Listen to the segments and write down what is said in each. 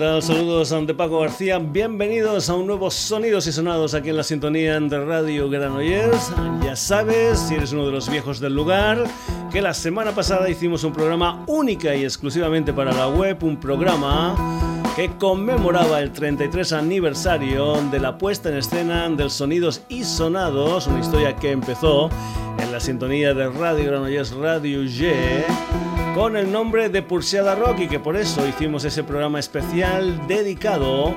tal? Saludos de Paco García. Bienvenidos a un nuevo Sonidos y Sonados aquí en la sintonía de Radio Granollers. Ya sabes, si eres uno de los viejos del lugar, que la semana pasada hicimos un programa única y exclusivamente para la web, un programa que conmemoraba el 33 aniversario de la puesta en escena del Sonidos y Sonados, una historia que empezó en la sintonía de Radio Granollers Radio G con el nombre de Pulseada Rock y que por eso hicimos ese programa especial dedicado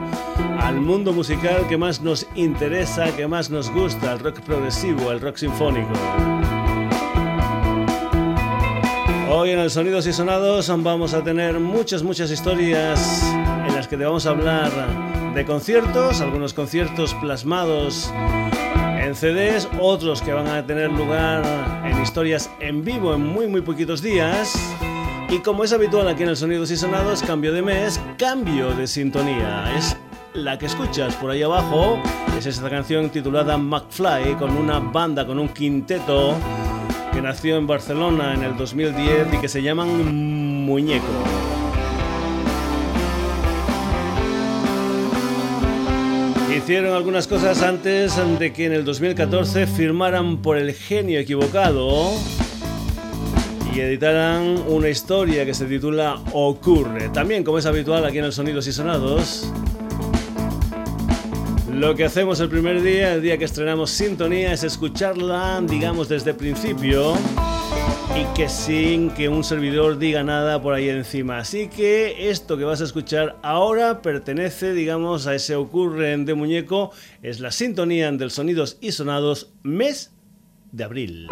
al mundo musical que más nos interesa, que más nos gusta, el rock progresivo, el rock sinfónico. Hoy en el Sonidos y Sonados vamos a tener muchas, muchas historias en las que te vamos a hablar de conciertos, algunos conciertos plasmados en CDs, otros que van a tener lugar en historias en vivo en muy muy poquitos días. Y como es habitual aquí en el Sonidos y Sonados, cambio de mes, cambio de sintonía. Es la que escuchas por ahí abajo, es esta canción titulada McFly, con una banda, con un quinteto que nació en Barcelona en el 2010 y que se llaman Muñeco. Hicieron algunas cosas antes de que en el 2014 firmaran por el genio equivocado y editaran una historia que se titula Ocurre. También, como es habitual aquí en el Sonidos y Sonados, lo que hacemos el primer día, el día que estrenamos Sintonía, es escucharla, digamos, desde el principio y que sin que un servidor diga nada por ahí encima. Así que esto que vas a escuchar ahora pertenece, digamos, a ese ocurren de muñeco, es la sintonía del sonidos y sonados mes de abril.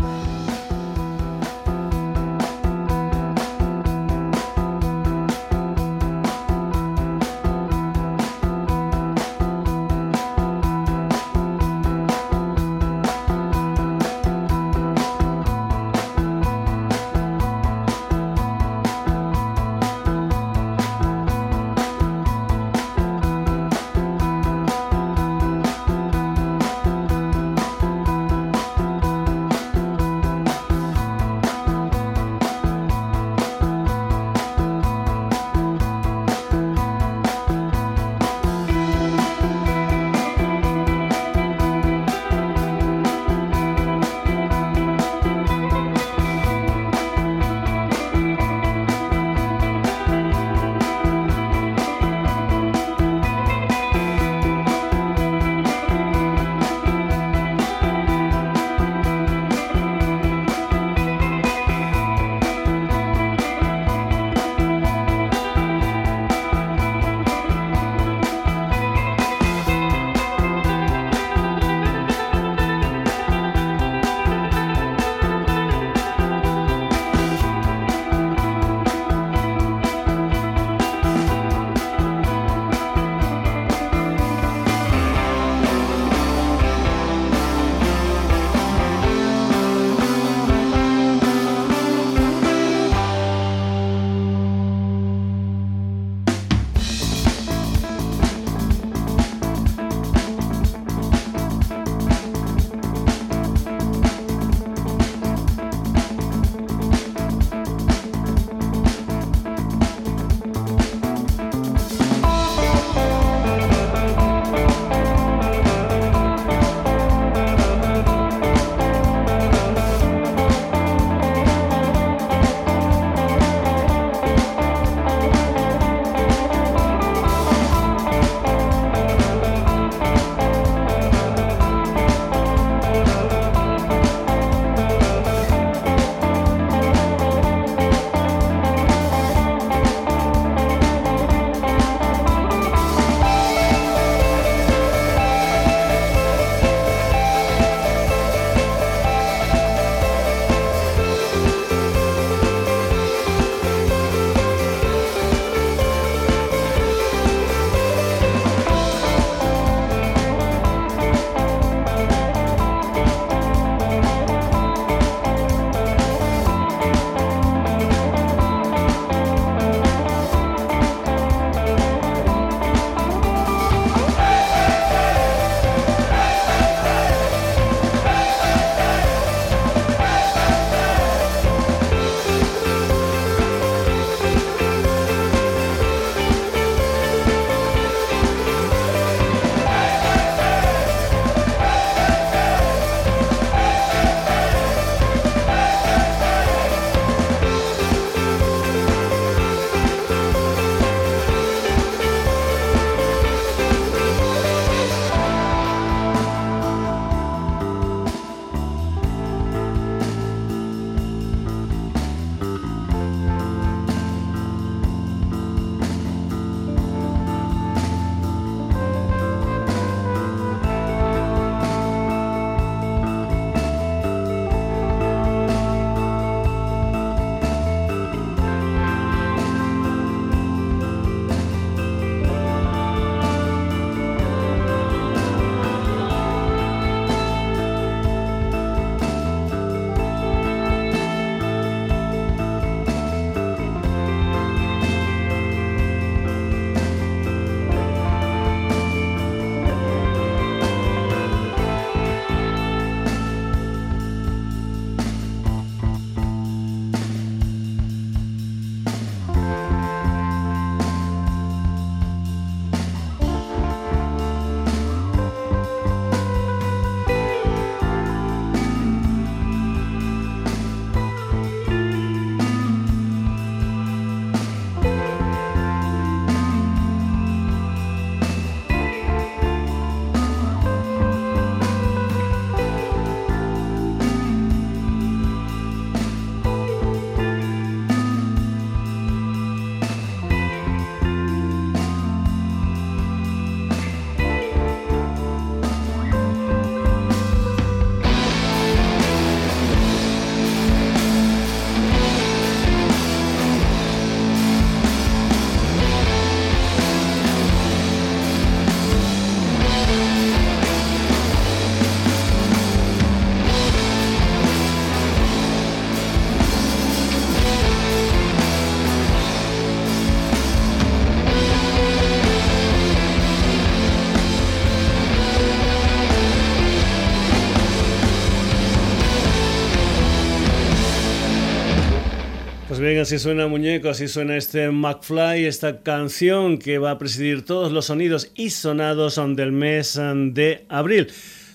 Así suena Muñeco, así suena este McFly, esta canción que va a presidir todos los sonidos y sonados del mes de abril.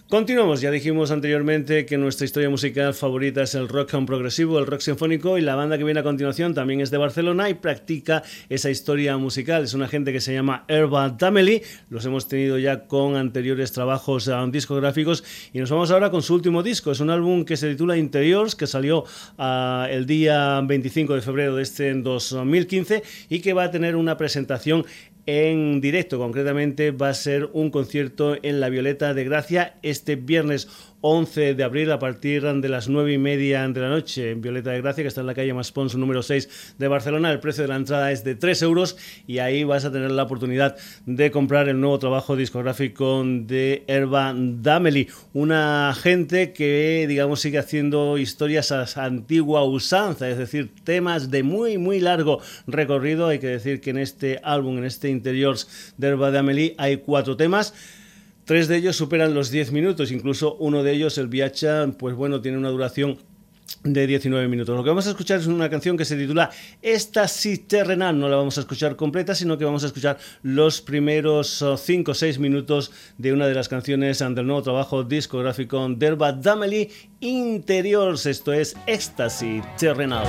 Continuamos, ya dijimos anteriormente que nuestra historia musical favorita es el rock progresivo, el rock sinfónico y la banda que viene a continuación también es de Barcelona y practica esa historia musical. Es una gente que se llama Herba Dameli, los hemos tenido ya con anteriores trabajos um, discográficos y nos vamos ahora con su último disco. Es un álbum que se titula Interiors, que salió uh, el día 25 de febrero de este 2015 y que va a tener una presentación en directo. Concretamente va a ser un concierto en La Violeta de Gracia este viernes 11 de abril a partir de las 9 y media de la noche en Violeta de Gracia, que está en la calle Maspons número 6 de Barcelona. El precio de la entrada es de 3 euros y ahí vas a tener la oportunidad de comprar el nuevo trabajo discográfico de Herba Dameli, una gente que, digamos, sigue haciendo historias a antigua usanza, es decir, temas de muy, muy largo recorrido. Hay que decir que en este álbum, en este interior de Herba Dameli, hay cuatro temas. Tres de ellos superan los 10 minutos, incluso uno de ellos, el Viacha, pues bueno, tiene una duración de 19 minutos. Lo que vamos a escuchar es una canción que se titula Esta terrenal. No la vamos a escuchar completa, sino que vamos a escuchar los primeros 5 o 6 minutos de una de las canciones del nuevo trabajo discográfico Derba Dameli Interiors. Esto es Éxtasis terrenal.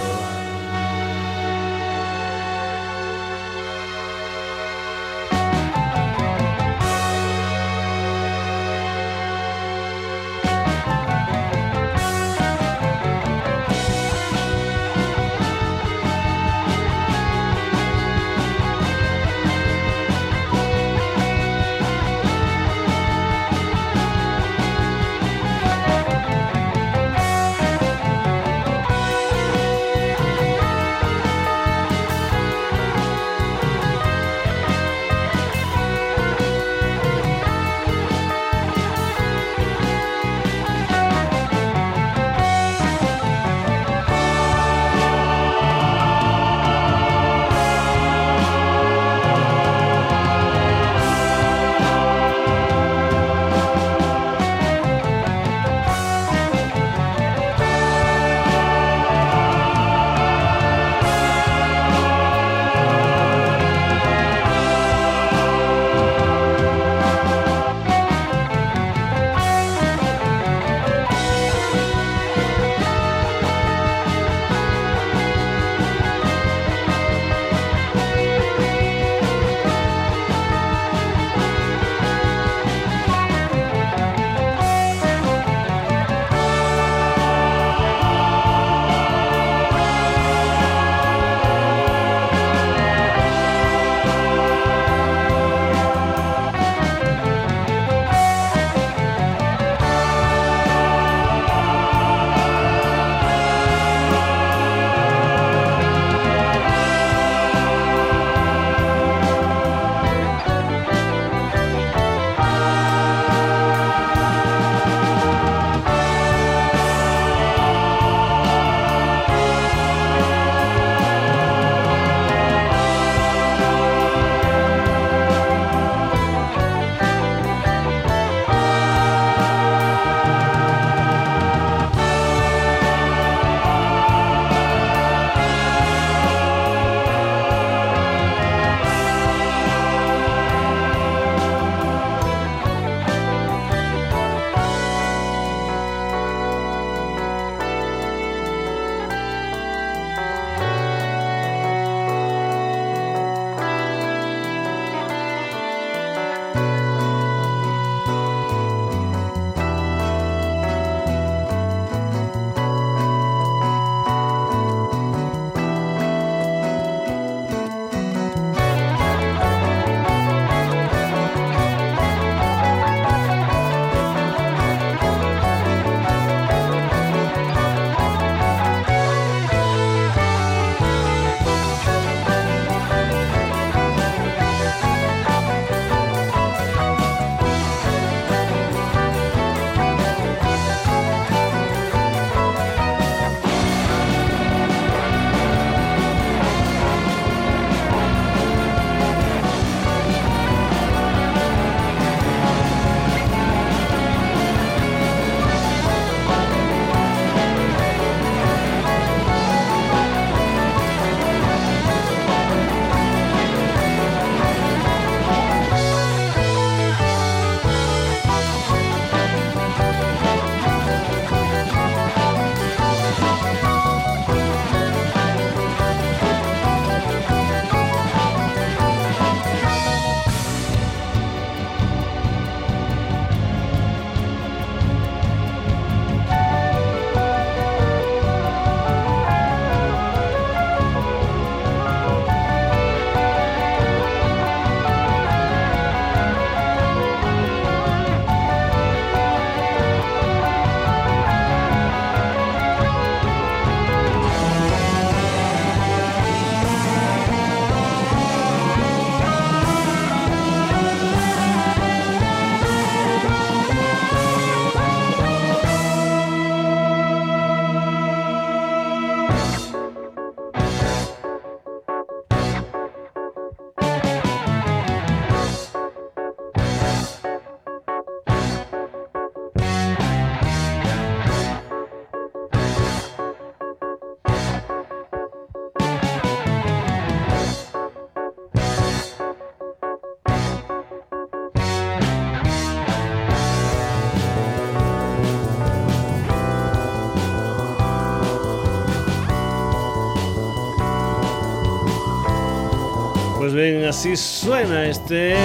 Así suena este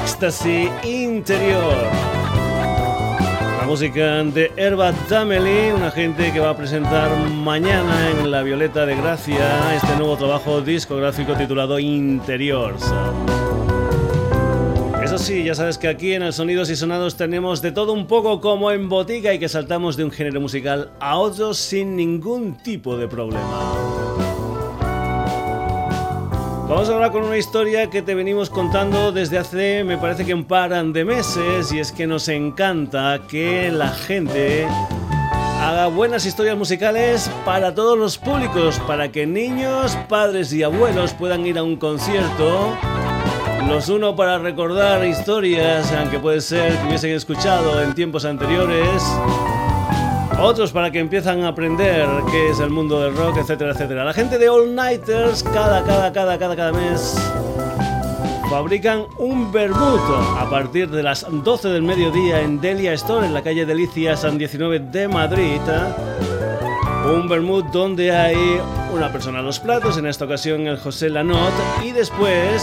éxtasis interior. La música de Herba Dameli, una gente que va a presentar mañana en La Violeta de Gracia este nuevo trabajo discográfico titulado Interiors. Eso sí, ya sabes que aquí en el Sonidos y Sonados tenemos de todo un poco como en botica y que saltamos de un género musical a otro sin ningún tipo de problema. Vamos a hablar con una historia que te venimos contando desde hace, me parece que un par de meses, y es que nos encanta que la gente haga buenas historias musicales para todos los públicos, para que niños, padres y abuelos puedan ir a un concierto. Los uno para recordar historias, aunque puede ser que hubiesen escuchado en tiempos anteriores otros para que empiezan a aprender qué es el mundo del rock, etcétera, etcétera. La gente de All Nighters cada, cada, cada, cada, cada mes fabrican un vermut a partir de las 12 del mediodía en Delia Store, en la calle Delicia San 19 de Madrid. Un vermut donde hay una persona a los platos, en esta ocasión el José Lanot, y después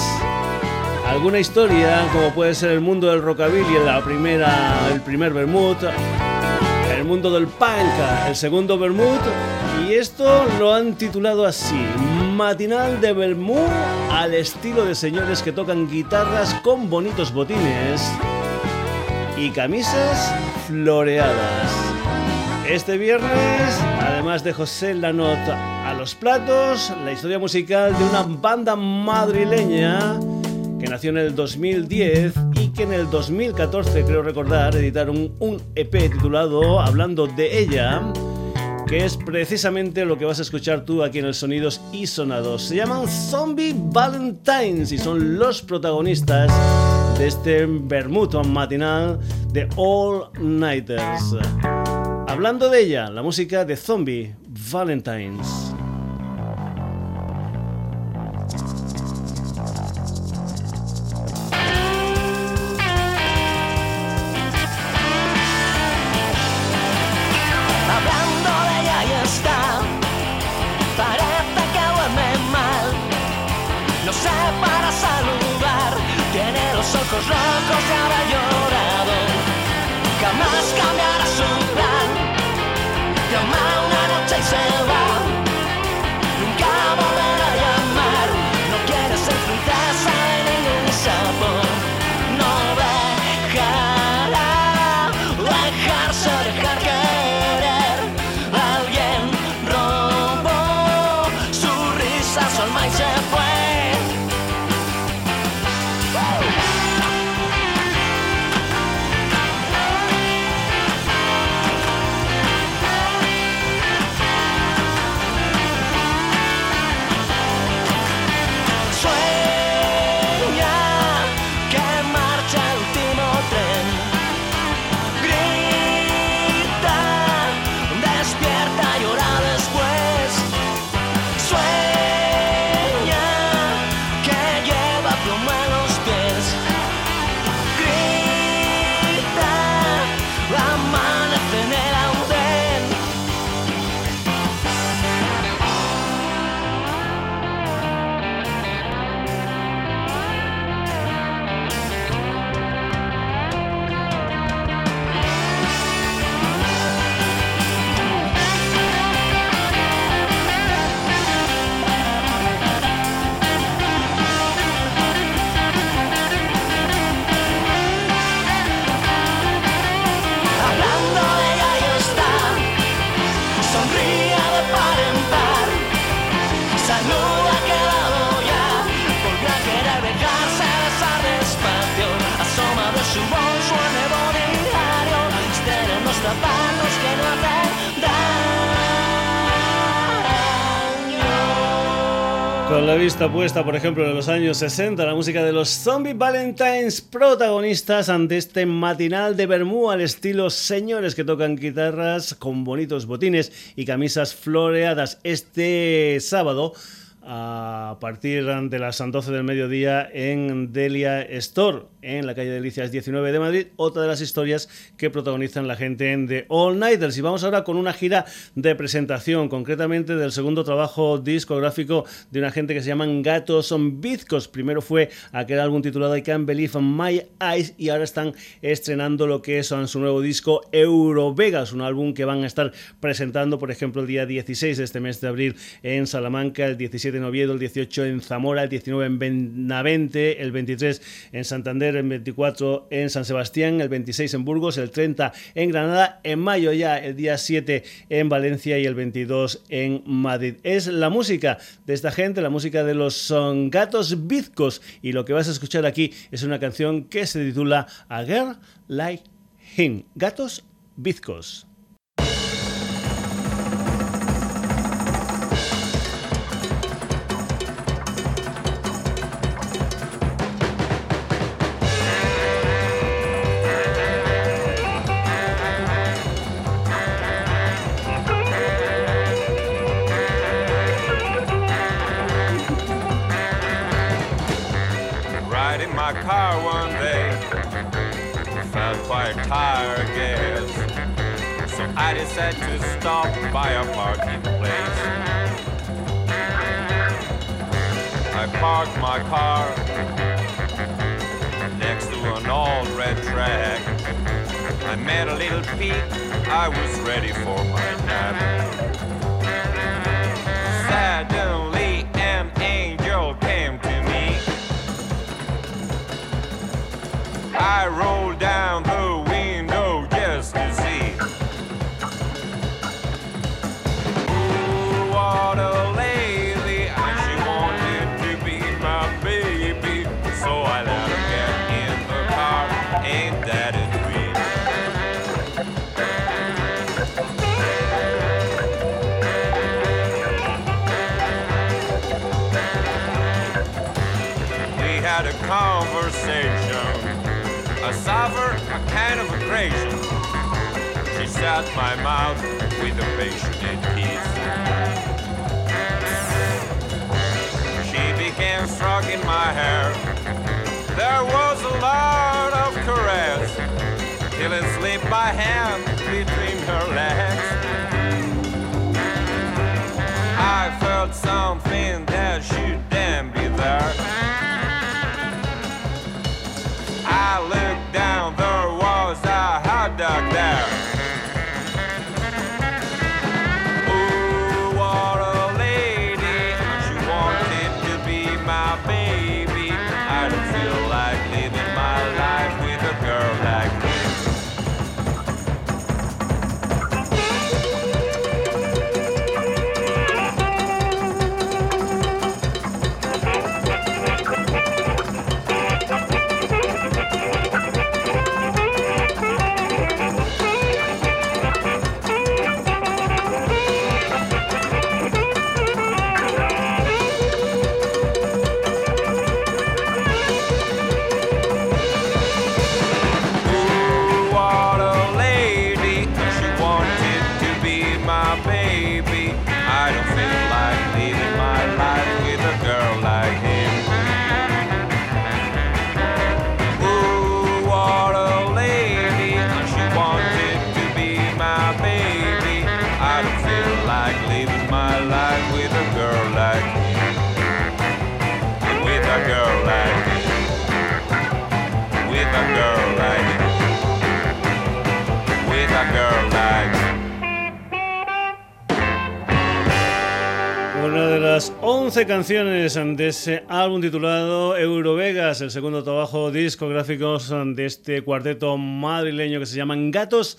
alguna historia como puede ser el mundo del rockabilly, la primera, el primer vermut el mundo del punk, el segundo Bermud, y esto lo han titulado así, Matinal de Bermud al estilo de señores que tocan guitarras con bonitos botines y camisas floreadas. Este viernes, además de José Lanota a los platos, la historia musical de una banda madrileña que nació en el 2010 y que en el 2014, creo recordar, editaron un EP titulado Hablando de ella, que es precisamente lo que vas a escuchar tú aquí en el Sonidos y Sonados. Se llaman Zombie Valentines y son los protagonistas de este bermudo matinal de All Nighters. Hablando de ella, la música de Zombie Valentines. La por ejemplo, en los años 60, la música de los Zombie Valentines, protagonistas ante este matinal de Bermú al estilo señores que tocan guitarras con bonitos botines y camisas floreadas. Este sábado a partir de las 12 del mediodía en Delia Store en la calle Delicias 19 de Madrid, otra de las historias que protagonizan la gente de All Nighters. Y vamos ahora con una gira de presentación, concretamente del segundo trabajo discográfico de una gente que se llaman Gatos Bizcos. Primero fue aquel álbum titulado I Can't Believe My Eyes y ahora están estrenando lo que es su nuevo disco Eurovegas, un álbum que van a estar presentando, por ejemplo, el día 16 de este mes de abril en Salamanca, el 17 en Oviedo, el 18 en Zamora, el 19 en Benavente, el 23 en Santander, el 24 en San Sebastián, el 26 en Burgos, el 30 en Granada, en mayo ya el día 7 en Valencia y el 22 en Madrid. Es la música de esta gente, la música de los son gatos bizcos y lo que vas a escuchar aquí es una canción que se titula A Girl Like Him. Gatos bizcos. I decided to stop by a parking place. I parked my car next to an old red track. I met a little Pete, I was ready for my nap. My mouth with a passionate kiss. She began stroking my hair. There was a lot of caress till it slipped my hand between her legs. I felt something that should then be there. Las 11 canciones de ese álbum titulado Eurovegas, el segundo trabajo discográfico de este cuarteto madrileño que se llaman Gatos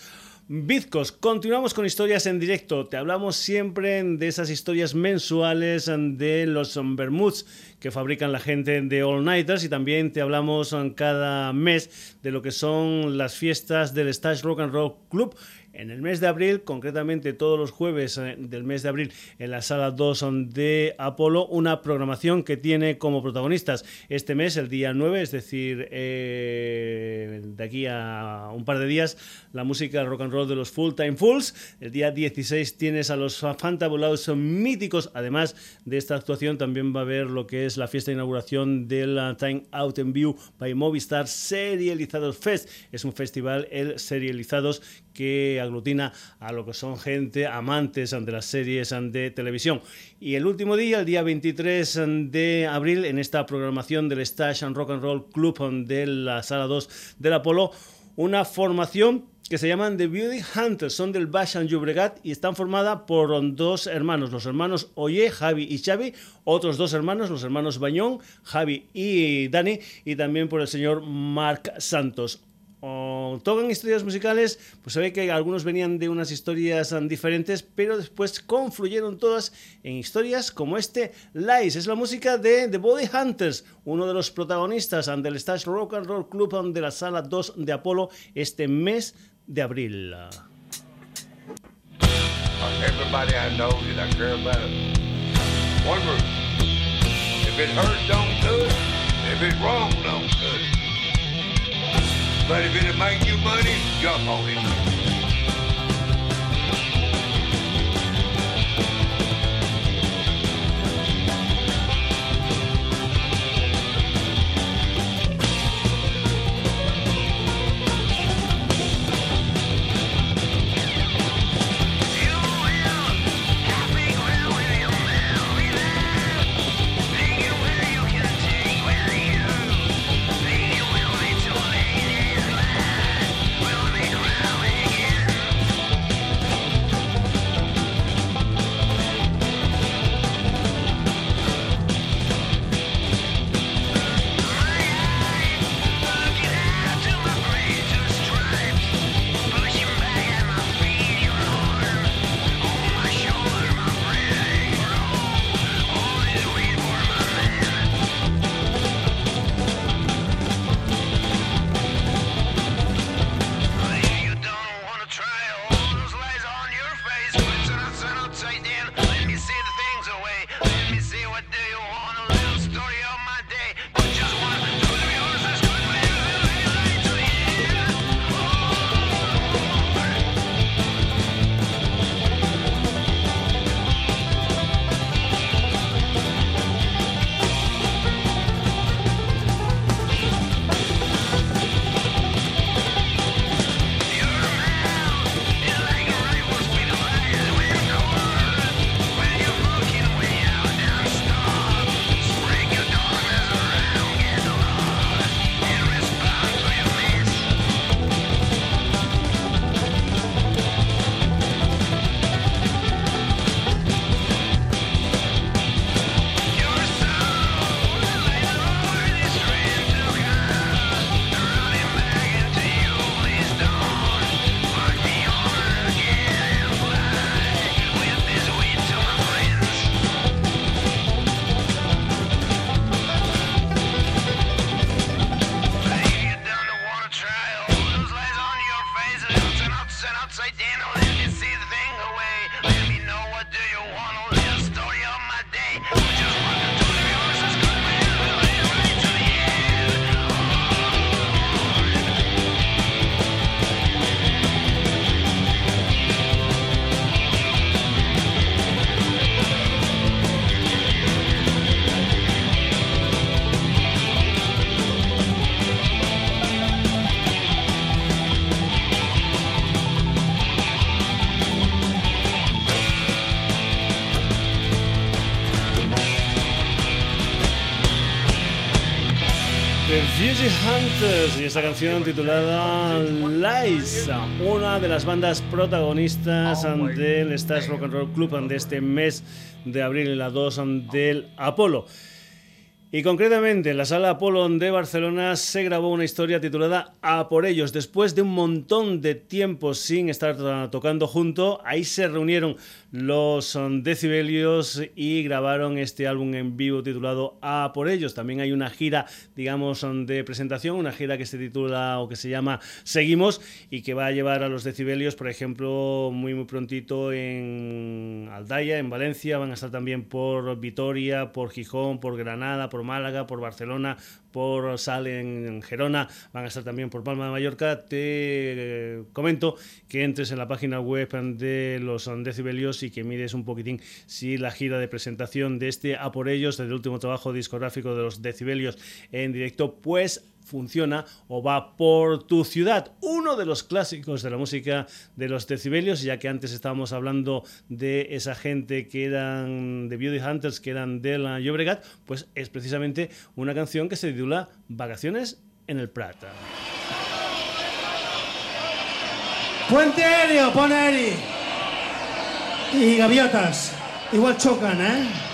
Bizcos, continuamos con historias en directo. Te hablamos siempre de esas historias mensuales de los Bermuds que fabrican la gente de All Nighters y también te hablamos cada mes de lo que son las fiestas del Stage Rock and Roll Club en el mes de abril, concretamente todos los jueves eh, del mes de abril, en la sala 2 de Apolo, una programación que tiene como protagonistas este mes, el día 9, es decir, eh, de aquí a un par de días la música rock and roll de los Full Time Fools. El día 16 tienes a los fantabulados míticos. Además de esta actuación, también va a haber lo que es la fiesta de inauguración del Time Out in View by Movistar Serializados Fest. Es un festival, el Serializados, que aglutina a lo que son gente amantes de las series de televisión. Y el último día, el día 23 de abril, en esta programación del Stash and Rock and Roll Club de la Sala 2 del Apolo, una formación que se llaman The Beauty Hunters, son del Bash and Llobregat y están formada por dos hermanos, los hermanos Oye, Javi y Xavi, otros dos hermanos, los hermanos Bañón, Javi y Dani, y también por el señor Marc Santos o tocan historias musicales, pues se ve que algunos venían de unas historias diferentes, pero después confluyeron todas en historias como este Lies. Es la música de The Body Hunters, uno de los protagonistas del Stage Rock and Roll Club de la Sala 2 de Apolo este mes de abril. One But if it'll make you money, jump on it. Y esta canción titulada Lies, una de las bandas protagonistas del Stars Rock and Roll Club de este mes de abril, la 2 del Apolo. Y concretamente en la sala Apolo de Barcelona se grabó una historia titulada A por ellos. Después de un montón de tiempo sin estar tocando junto, ahí se reunieron los decibelios y grabaron este álbum en vivo titulado A por ellos. También hay una gira, digamos, de presentación, una gira que se titula o que se llama Seguimos y que va a llevar a los decibelios, por ejemplo, muy muy prontito en En Valencia, van a estar también por Vitoria, por Gijón, por Granada, por Málaga, por Barcelona, por Sal en Gerona, van a estar también por Palma de Mallorca. Te eh, comento que entres en la página web de los decibelios y que mires un poquitín si la gira de presentación de este A por ellos, del último trabajo discográfico de los decibelios en directo, pues funciona o va por tu ciudad. Uno de los clásicos de la música de los decibelios, ya que antes estábamos hablando de esa gente que eran de Beauty Hunters, que eran de la Llobregat, pues es precisamente una canción que se titula Vacaciones en el Prata. Puente aéreo, pone Y gaviotas. Igual chocan, ¿eh?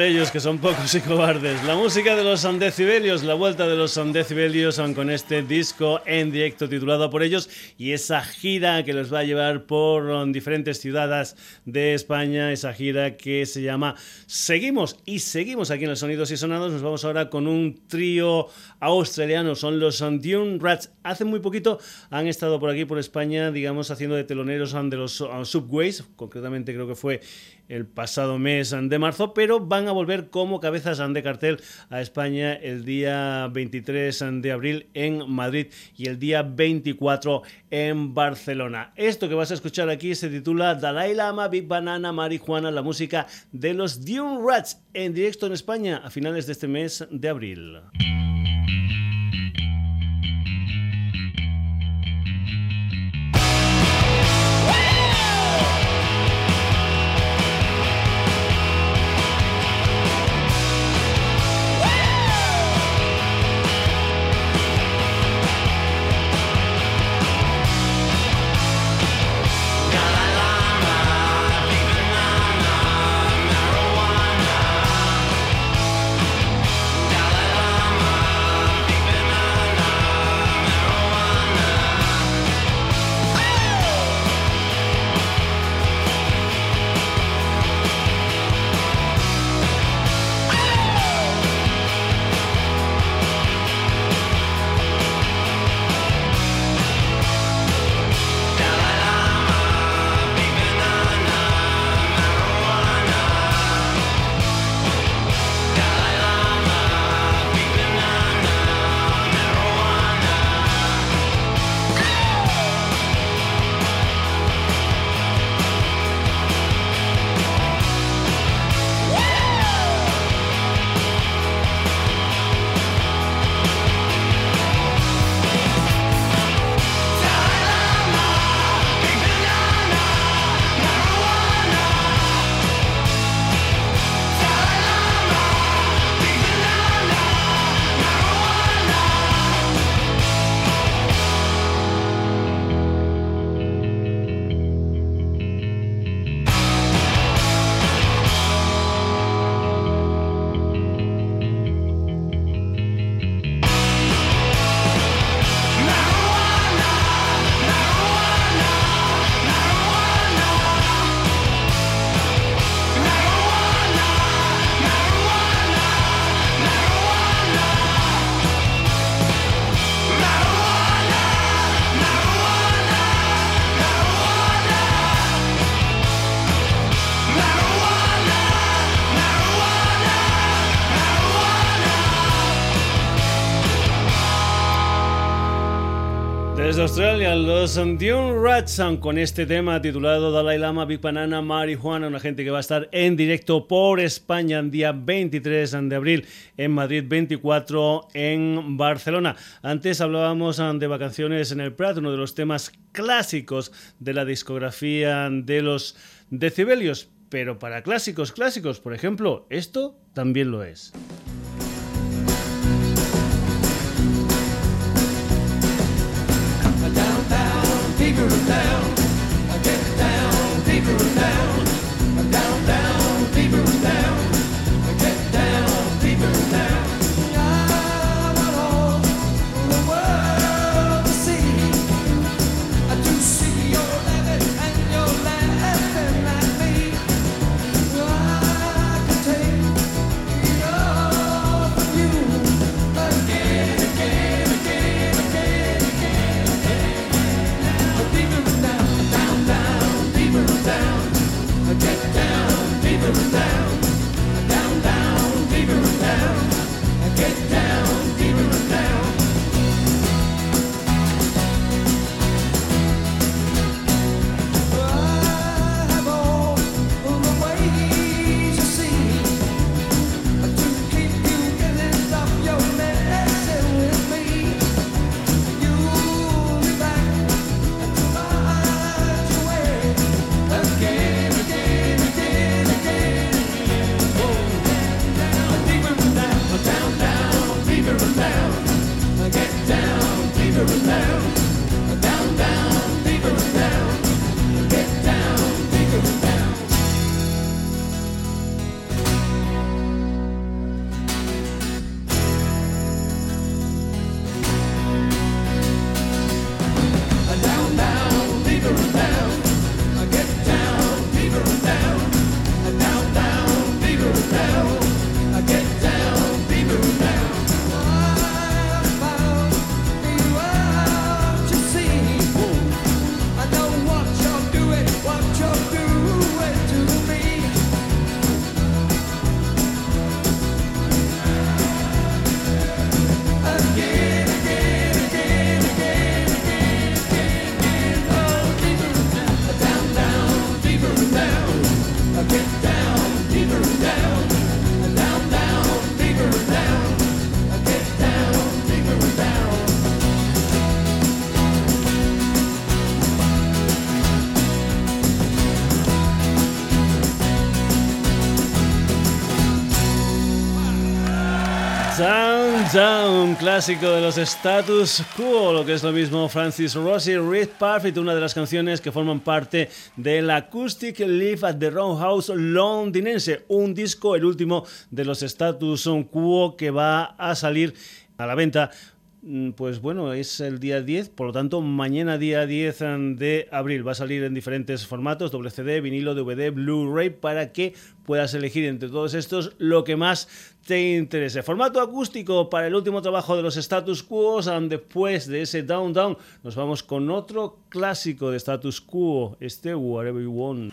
Ellos, que son pocos y cobardes. La música de los Andecibelios, la vuelta de los Andecibelios con este disco en directo titulado por ellos y esa gira que los va a llevar por diferentes ciudades de España, esa gira que se llama Seguimos y seguimos aquí en los Sonidos y Sonados. Nos vamos ahora con un trío australiano, son los Dune Rats. Hace muy poquito han estado por aquí, por España, digamos, haciendo de teloneros de los Subways, concretamente creo que fue el pasado mes de marzo, pero van a volver como cabezas de cartel a España el día 23 de abril en Madrid y el día 24 en Barcelona. Esto que vas a escuchar aquí se titula Dalai Lama, Big Banana, Marihuana, la música de los Dune Rats en directo en España a finales de este mes de abril. Los Dune Rats con este tema titulado Dalai Lama, Big Banana, Marihuana, una gente que va a estar en directo por España el día 23 de abril, en Madrid 24 en Barcelona. Antes hablábamos de vacaciones en el Prat, uno de los temas clásicos de la discografía de los decibelios, pero para clásicos clásicos, por ejemplo, esto también lo es. deeper down, get down deeper down. Un clásico de los status quo, lo que es lo mismo Francis Rossi, Reed Parfit, una de las canciones que forman parte del Acoustic Live at the Roundhouse londinense, un disco, el último de los status quo que va a salir a la venta pues bueno, es el día 10, por lo tanto, mañana día 10 mm, de abril va a salir en diferentes formatos, WCD, vinilo, DVD, Blu-ray, para que puedas elegir entre todos estos lo que más te interese. Formato acústico para el último trabajo de los status quo, mm, después de ese Down Down, nos vamos con otro clásico de status quo, este Whatever You Want.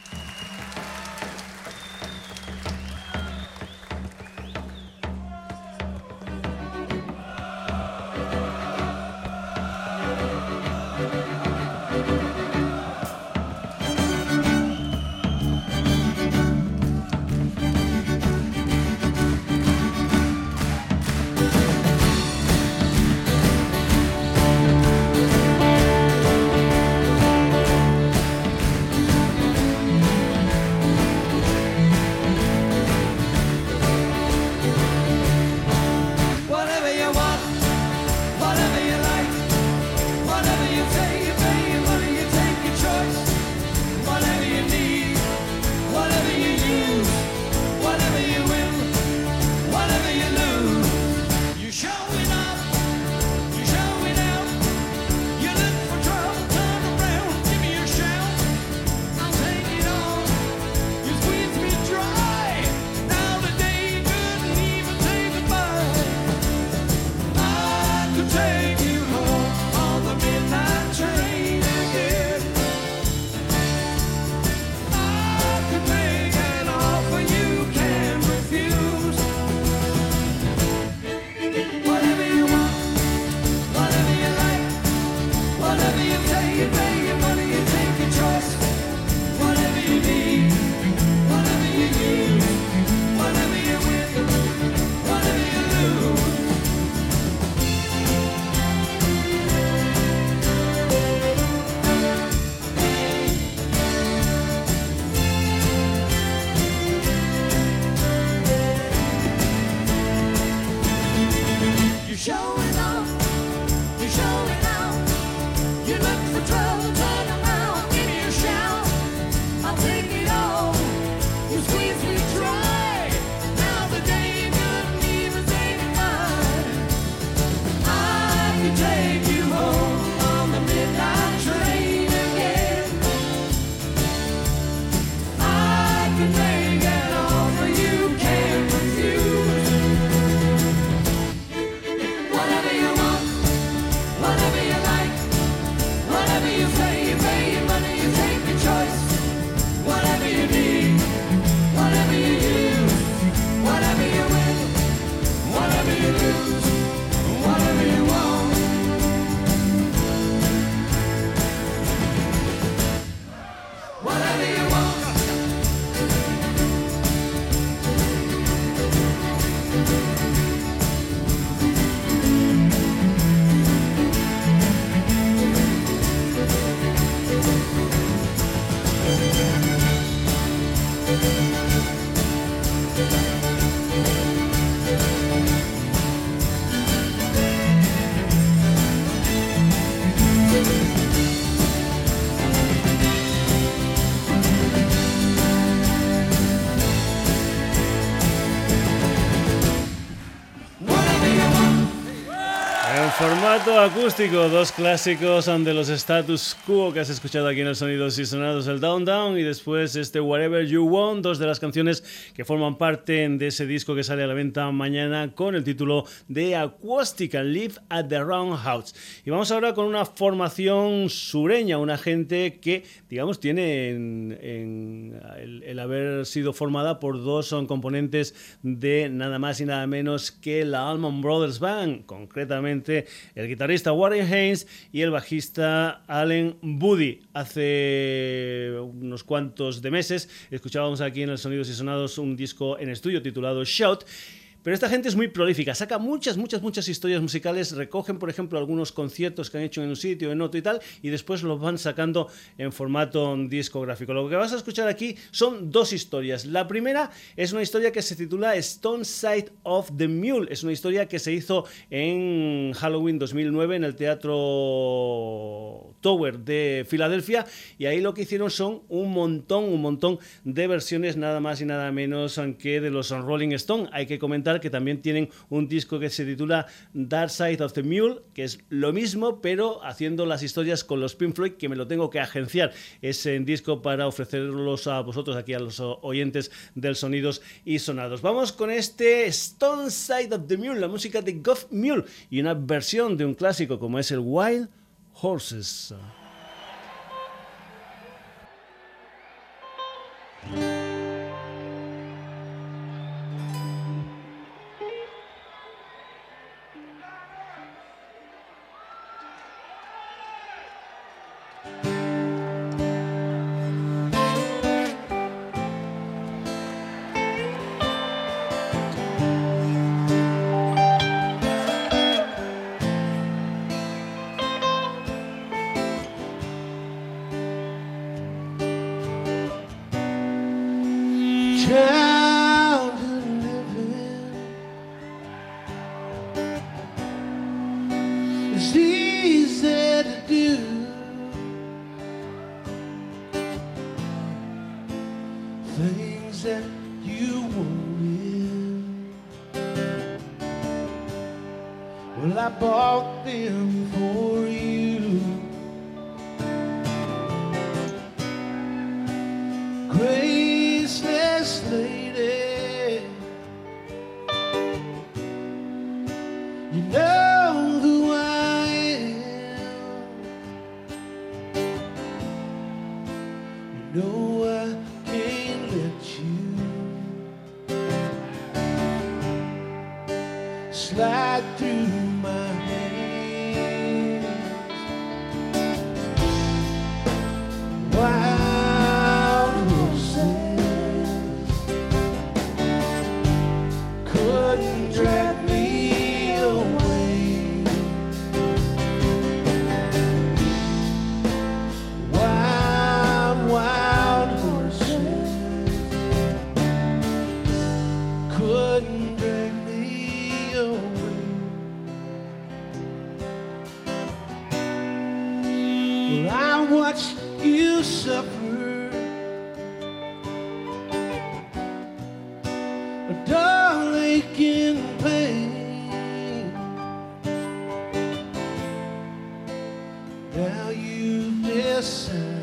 Acústico, dos clásicos de los status quo que has escuchado aquí en el Sonidos y Sonados, el Down Down y después este Whatever You Want, dos de las canciones que forman parte de ese disco que sale a la venta mañana con el título de Acústica, Live at the Roundhouse. Y vamos ahora con una formación sureña, una gente que, digamos, tiene en, el, haber sido formada por dos son componentes de nada más y nada menos que la Allman Brothers Band, concretamente el guitarrista Warren Haynes y el bajista Allen Buddy. Hace unos cuantos de meses escuchábamos aquí en el Sonidos y Sonados un disco en estudio titulado Shout pero esta gente es muy prolífica, saca muchas, muchas, muchas historias musicales, recogen, por ejemplo, algunos conciertos que han hecho en un sitio, en otro y tal, y después los van sacando en formato discográfico. Lo que vas a escuchar aquí son dos historias. La primera es una historia que se titula Stone Side of the Mule. Es una historia que se hizo en Halloween 2009 en el Teatro Tower de Filadelfia, y ahí lo que hicieron son un montón, un montón de versiones, nada más y nada menos que de los Rolling Stone. Hay que comentar que también tienen un disco que se titula Dark Side of the Mule, que es lo mismo, pero haciendo las historias con los Pink Floyd, que me lo tengo que agenciar ese disco para ofrecerlos a vosotros, aquí a los oyentes del Sonidos y Sonados. Vamos con este Stone Side of the Mule, la música de Goff Mule, y una versión de un clásico como es el Wild Horses. listen.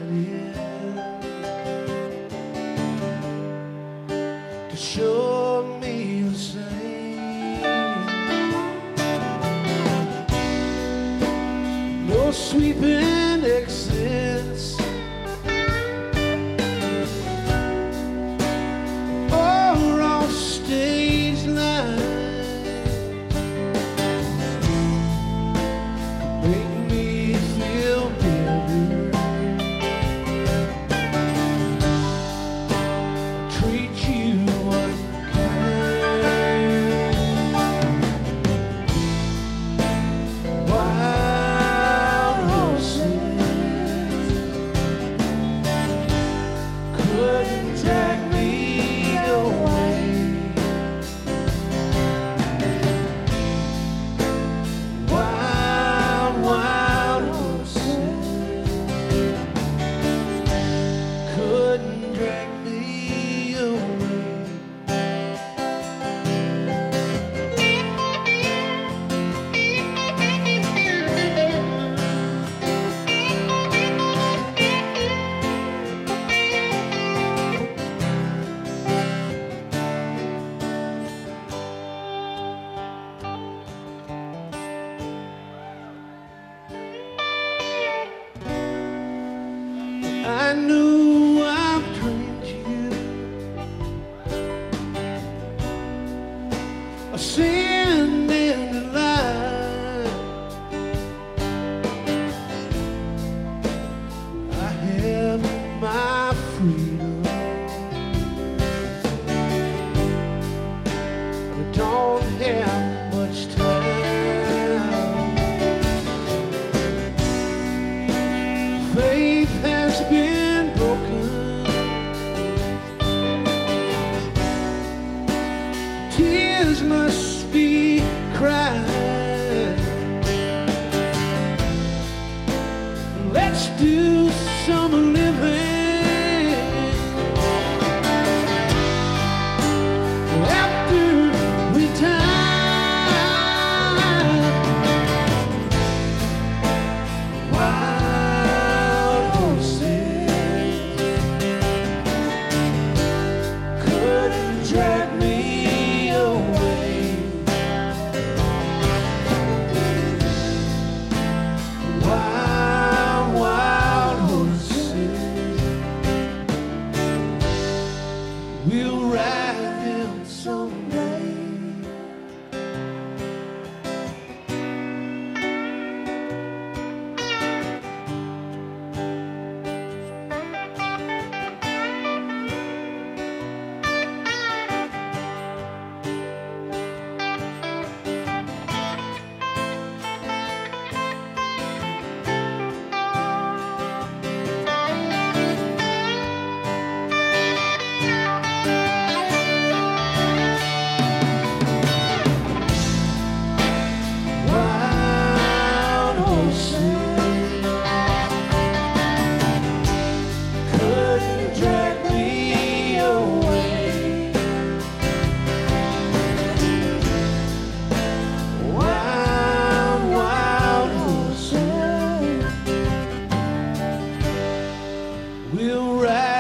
We'll ride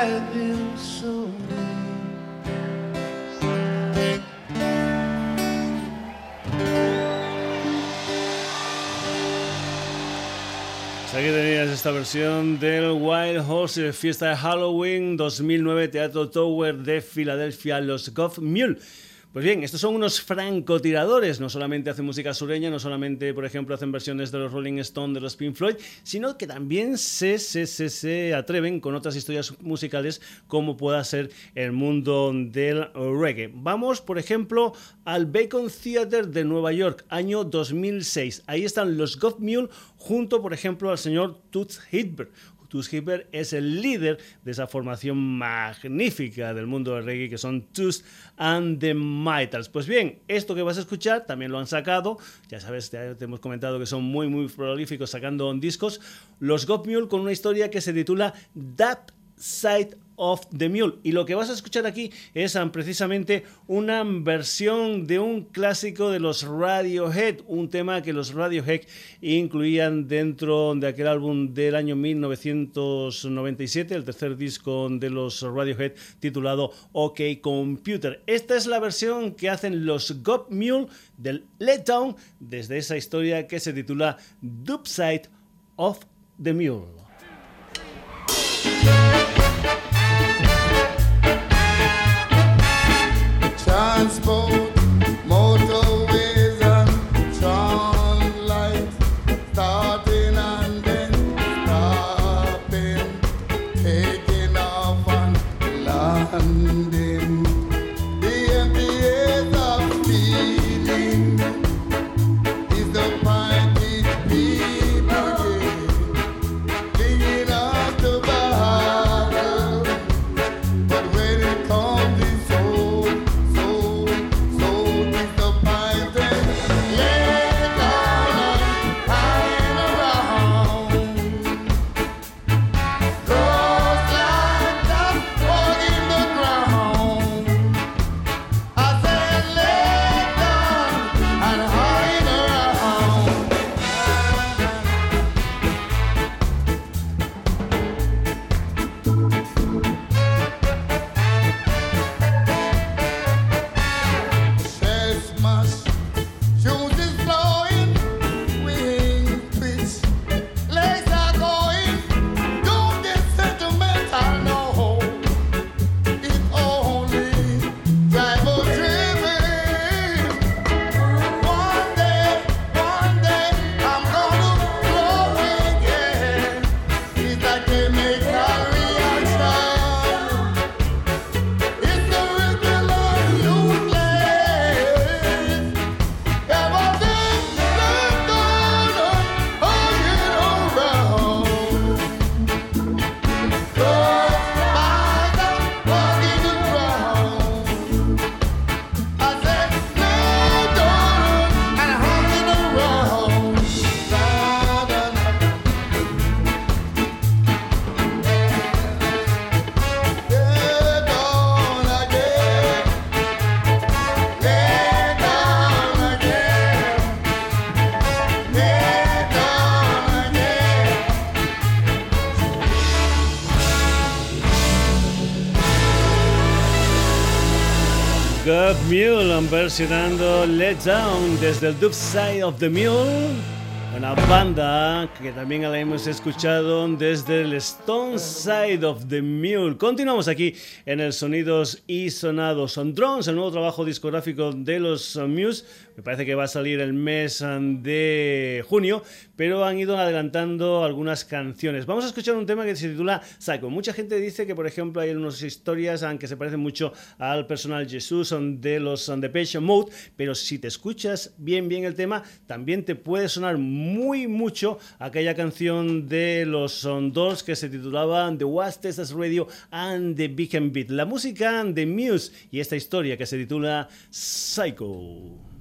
aquí tenías esta versión del Wild Horse Fiesta de Halloween 2009 Teatro Tower de Filadelfia, los Goff Mule. Pues bien, estos son unos francotiradores, no solamente hacen música sureña, no solamente, por ejemplo, hacen versiones de los Rolling Stones, de los Pink Floyd, sino que también se, se, se, se atreven con otras historias musicales como pueda ser el mundo del reggae. Vamos, por ejemplo, al Bacon Theater de Nueva York, año 2006. Ahí están los Mule junto, por ejemplo, al señor Toots Hibbert. Tus Hipper es el líder de esa formación magnífica del mundo del reggae que son Tus and the Mitals. Pues bien, esto que vas a escuchar también lo han sacado, ya sabes, te hemos comentado que son muy muy prolíficos sacando discos, los Got Mule con una historia que se titula That Side of the Mule. Y lo que vas a escuchar aquí es um, precisamente una versión de un clásico de los Radiohead, un tema que los Radiohead incluían dentro de aquel álbum del año 1997, el tercer disco de los Radiohead titulado OK Computer. Esta es la versión que hacen los God Mule del Let Down desde esa historia que se titula Side of the Mule. Transport. Versionando Let Down desde el Dub Side of the Mule, una banda que también la hemos escuchado desde el Stone Side of the Mule. Continuamos aquí en el Sonidos y Sonados. Son Drones, el nuevo trabajo discográfico de los Muse me parece que va a salir el mes de junio, pero han ido adelantando algunas canciones. Vamos a escuchar un tema que se titula Psycho. Mucha gente dice que, por ejemplo, hay unas historias que se parecen mucho al personal Jesús de los The Page Mode, pero si te escuchas bien, bien el tema, también te puede sonar mucho aquella canción de los Doors que se titulaba The Was Texas Radio and the Beacon Beat. La música de Muse y esta historia que se titula Psycho.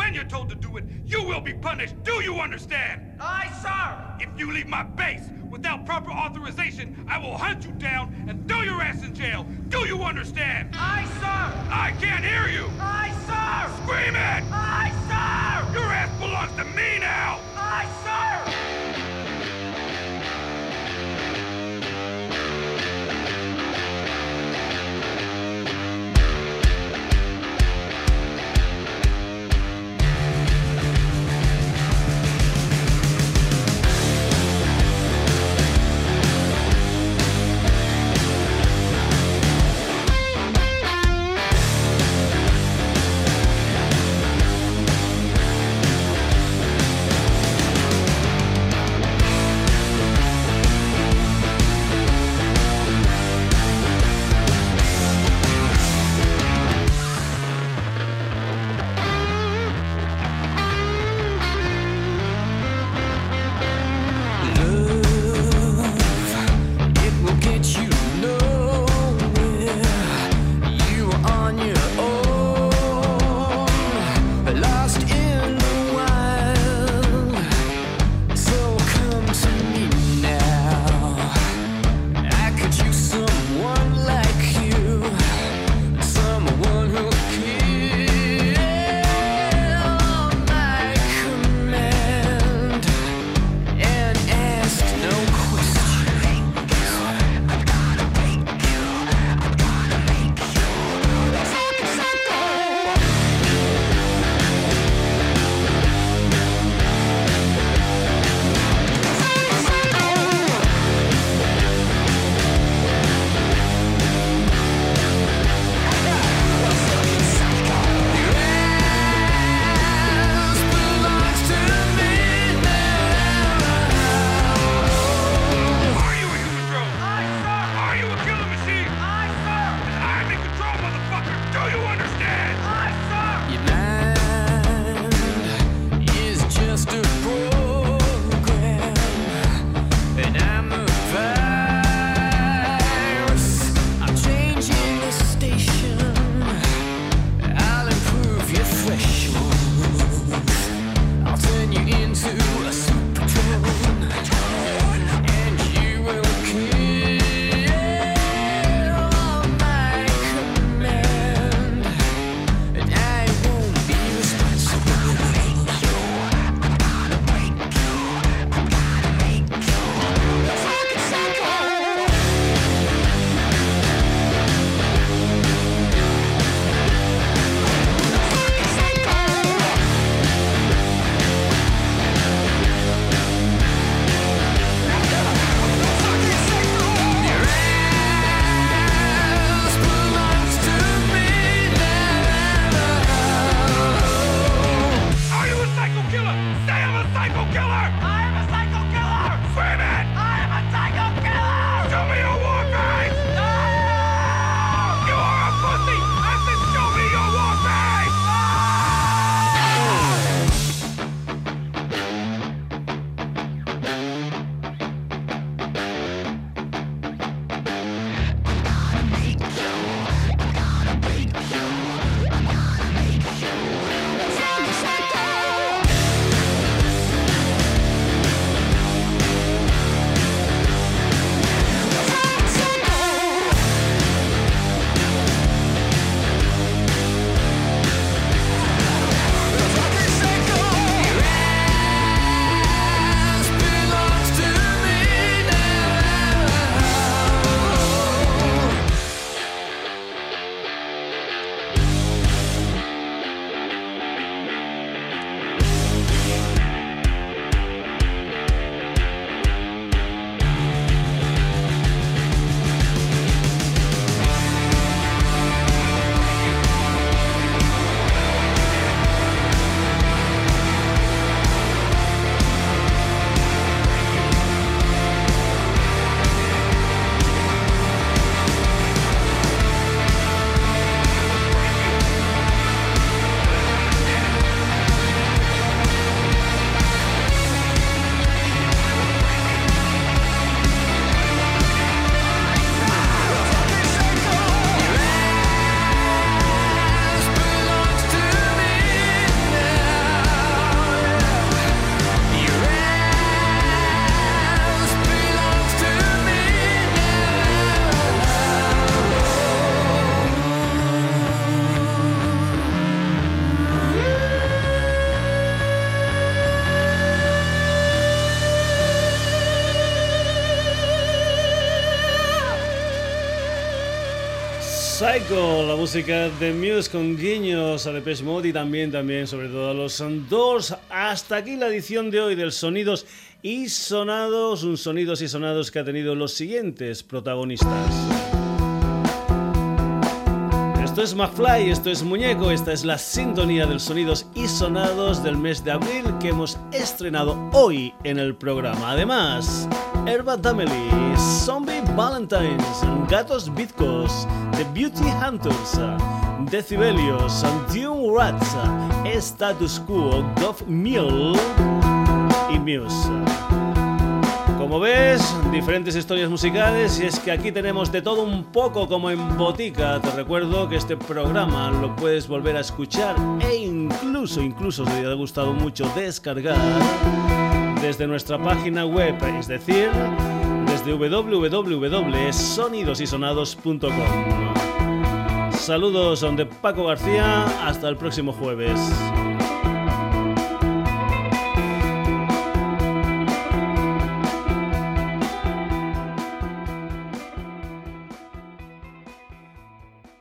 When you're told to do it, you will be punished. Do you understand? Aye, sir. If you leave my base without proper authorization, I will hunt you down and throw your ass in jail. Do you understand? Aye, sir. I can't hear you. Aye, sir. Scream it. Aye, sir. Your ass belongs to me now. Aye, sir. Música de Muse con guiños a Depeche Mode y también, también, sobre todo a los dos. Hasta aquí la edición de hoy del Sonidos y Sonados, un Sonidos y Sonados que ha tenido los siguientes protagonistas. Esto es McFly, esto es Muñeco, esta es la sintonía del Sonidos y Sonados del mes de abril que hemos estrenado hoy en el programa. Además, Herba Dameli, Zombie Valentines, Gatos Bitcos, The Beauty Hunters, Decibelios, Dune Rats, Status Quo, Gov Mill y Muse. Como ves, diferentes historias musicales y es que aquí tenemos de todo un poco como en botica. Te recuerdo que este programa lo puedes volver a escuchar e incluso, incluso si te ha gustado mucho descargar desde nuestra página web, es decir, desde www.sonidosysonados.com. Saludos de Paco García, hasta el próximo jueves.